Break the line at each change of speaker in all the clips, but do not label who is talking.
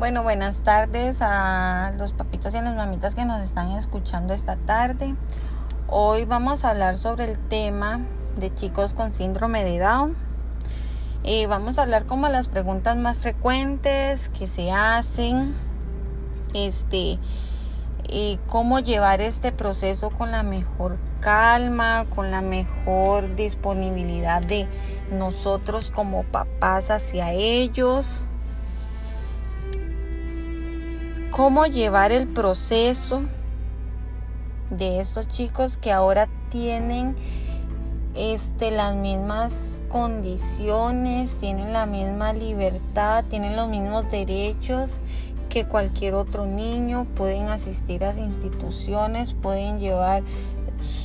Bueno, buenas tardes a los papitos y a las mamitas que nos están escuchando esta tarde. Hoy vamos a hablar sobre el tema de chicos con síndrome de Down. Y vamos a hablar como las preguntas más frecuentes que se hacen. Este cómo llevar este proceso con la mejor calma, con la mejor disponibilidad de nosotros como papás hacia ellos cómo llevar el proceso de estos chicos que ahora tienen este, las mismas condiciones, tienen la misma libertad, tienen los mismos derechos que cualquier otro niño, pueden asistir a instituciones, pueden llevar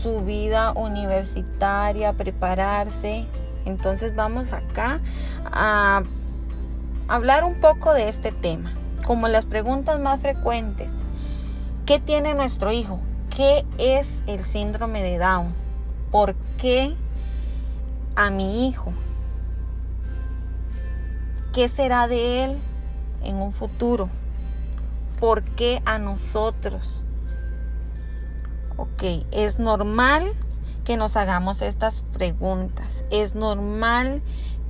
su vida universitaria, prepararse. Entonces vamos acá a hablar un poco de este tema como las preguntas más frecuentes. ¿Qué tiene nuestro hijo? ¿Qué es el síndrome de Down? ¿Por qué a mi hijo? ¿Qué será de él en un futuro? ¿Por qué a nosotros? Ok, es normal que nos hagamos estas preguntas. Es normal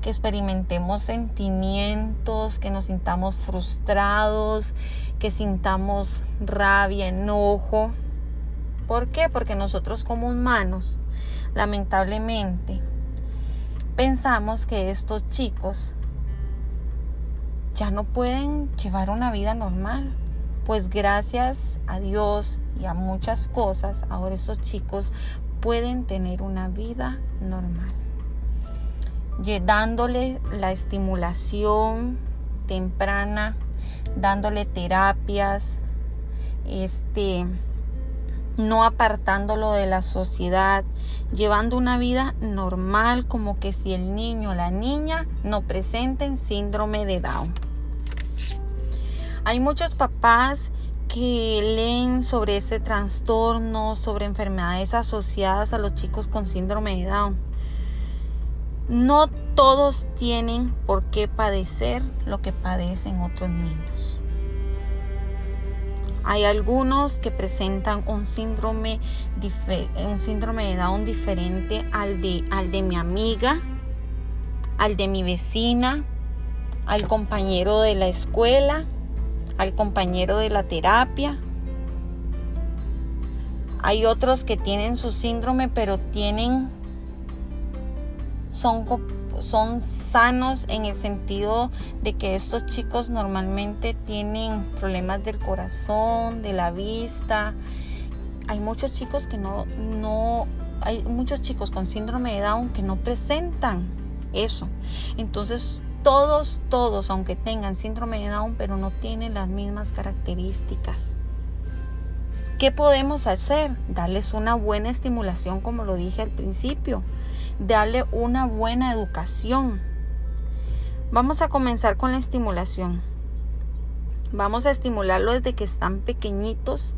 que experimentemos sentimientos, que nos sintamos frustrados, que sintamos rabia, enojo. ¿Por qué? Porque nosotros como humanos, lamentablemente, pensamos que estos chicos ya no pueden llevar una vida normal. Pues gracias a Dios y a muchas cosas, ahora estos chicos pueden tener una vida normal dándole la estimulación temprana, dándole terapias, este, no apartándolo de la sociedad, llevando una vida normal como que si el niño o la niña no presenten síndrome de Down. Hay muchos papás que leen sobre ese trastorno, sobre enfermedades asociadas a los chicos con síndrome de Down no todos tienen por qué padecer lo que padecen otros niños. Hay algunos que presentan un síndrome, un síndrome de Down diferente al de, al de mi amiga, al de mi vecina, al compañero de la escuela, al compañero de la terapia. Hay otros que tienen su síndrome pero tienen son, son sanos en el sentido de que estos chicos normalmente tienen problemas del corazón, de la vista. Hay muchos chicos que no, no, hay muchos chicos con síndrome de Down que no presentan eso. Entonces, todos, todos, aunque tengan síndrome de Down, pero no tienen las mismas características. ¿Qué podemos hacer? Darles una buena estimulación, como lo dije al principio darle una buena educación. Vamos a comenzar con la estimulación. Vamos a estimularlo desde que están pequeñitos.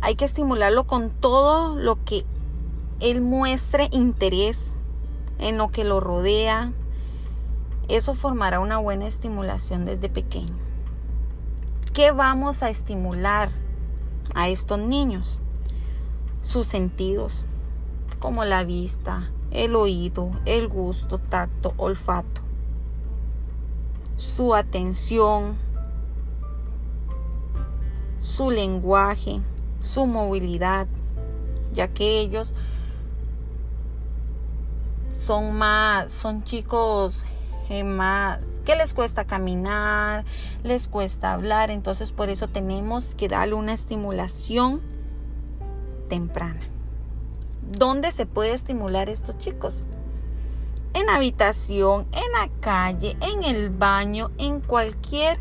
Hay que estimularlo con todo lo que él muestre interés en lo que lo rodea. Eso formará una buena estimulación desde pequeño. ¿Qué vamos a estimular a estos niños? Sus sentidos, como la vista, el oído, el gusto, tacto, olfato. Su atención, su lenguaje, su movilidad, ya que ellos son más, son chicos eh, más que les cuesta caminar, les cuesta hablar, entonces por eso tenemos que darle una estimulación temprana. ¿Dónde se puede estimular estos chicos? En habitación, en la calle, en el baño, en cualquier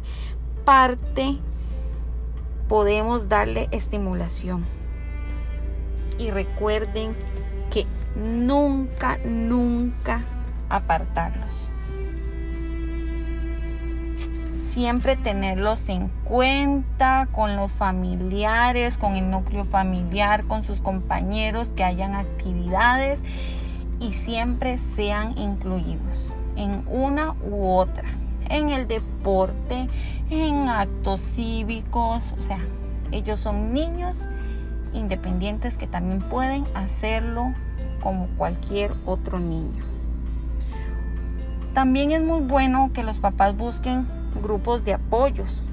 parte podemos darle estimulación. Y recuerden que nunca, nunca apartarlos siempre tenerlos en cuenta con los familiares, con el núcleo familiar, con sus compañeros, que hayan actividades y siempre sean incluidos en una u otra. en el deporte, en actos cívicos, o sea, ellos son niños independientes que también pueden hacerlo como cualquier otro niño. También es muy bueno que los papás busquen grupos de apoyos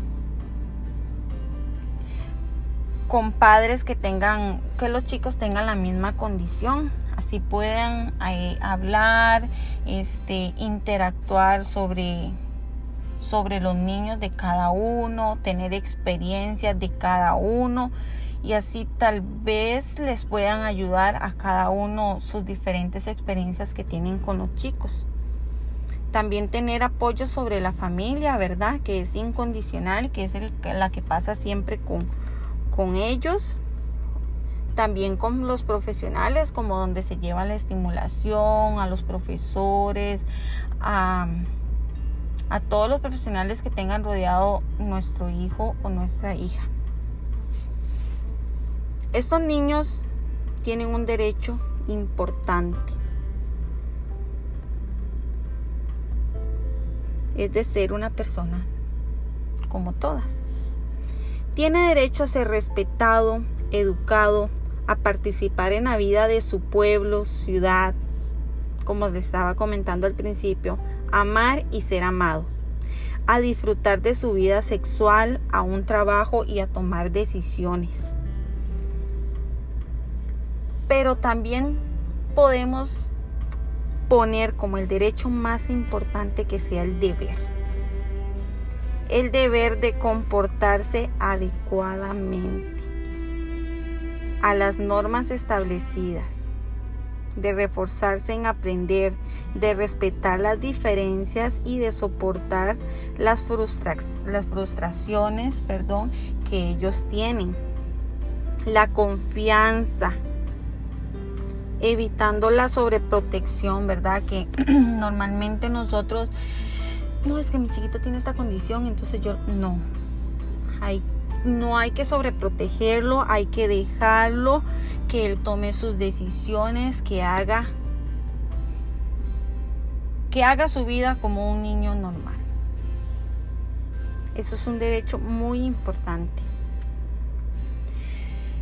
con padres que tengan, que los chicos tengan la misma condición, así puedan eh, hablar, este, interactuar sobre, sobre los niños de cada uno, tener experiencias de cada uno y así tal vez les puedan ayudar a cada uno sus diferentes experiencias que tienen con los chicos. También tener apoyo sobre la familia, ¿verdad? Que es incondicional, que es el, la que pasa siempre con, con ellos, también con los profesionales, como donde se lleva la estimulación, a los profesores, a, a todos los profesionales que tengan rodeado nuestro hijo o nuestra hija. Estos niños tienen un derecho importante. Es de ser una persona como todas. Tiene derecho a ser respetado, educado, a participar en la vida de su pueblo, ciudad, como les estaba comentando al principio, amar y ser amado, a disfrutar de su vida sexual, a un trabajo y a tomar decisiones. Pero también podemos poner como el derecho más importante que sea el deber el deber de comportarse adecuadamente a las normas establecidas, de reforzarse en aprender, de respetar las diferencias y de soportar las, las frustraciones perdón, que ellos tienen. La confianza, evitando la sobreprotección, ¿verdad? Que normalmente nosotros no es que mi chiquito tiene esta condición, entonces yo no. Hay, no hay que sobreprotegerlo, hay que dejarlo que él tome sus decisiones, que haga que haga su vida como un niño normal. Eso es un derecho muy importante.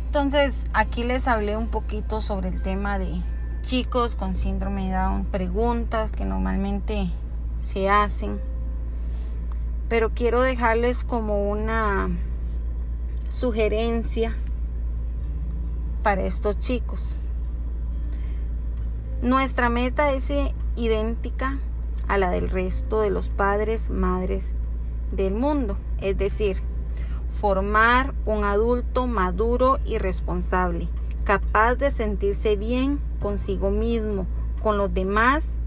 Entonces, aquí les hablé un poquito sobre el tema de chicos con síndrome de Down, preguntas que normalmente se hacen pero quiero dejarles como una sugerencia para estos chicos. Nuestra meta es idéntica a la del resto de los padres, madres del mundo, es decir, formar un adulto maduro y responsable, capaz de sentirse bien consigo mismo, con los demás,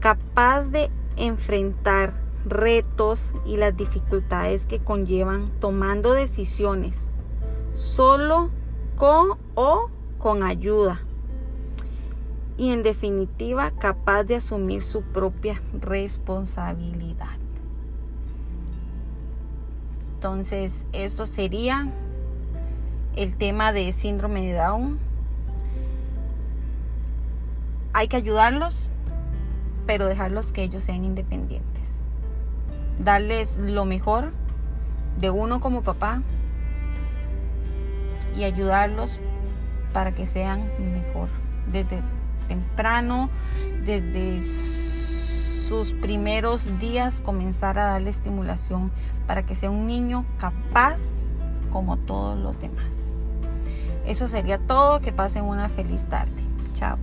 capaz de enfrentar retos y las dificultades que conllevan tomando decisiones solo con o con ayuda y en definitiva capaz de asumir su propia responsabilidad. Entonces, esto sería el tema de síndrome de Down. Hay que ayudarlos, pero dejarlos que ellos sean independientes darles lo mejor de uno como papá y ayudarlos para que sean mejor. Desde temprano, desde sus primeros días, comenzar a darle estimulación para que sea un niño capaz como todos los demás. Eso sería todo. Que pasen una feliz tarde. Chao.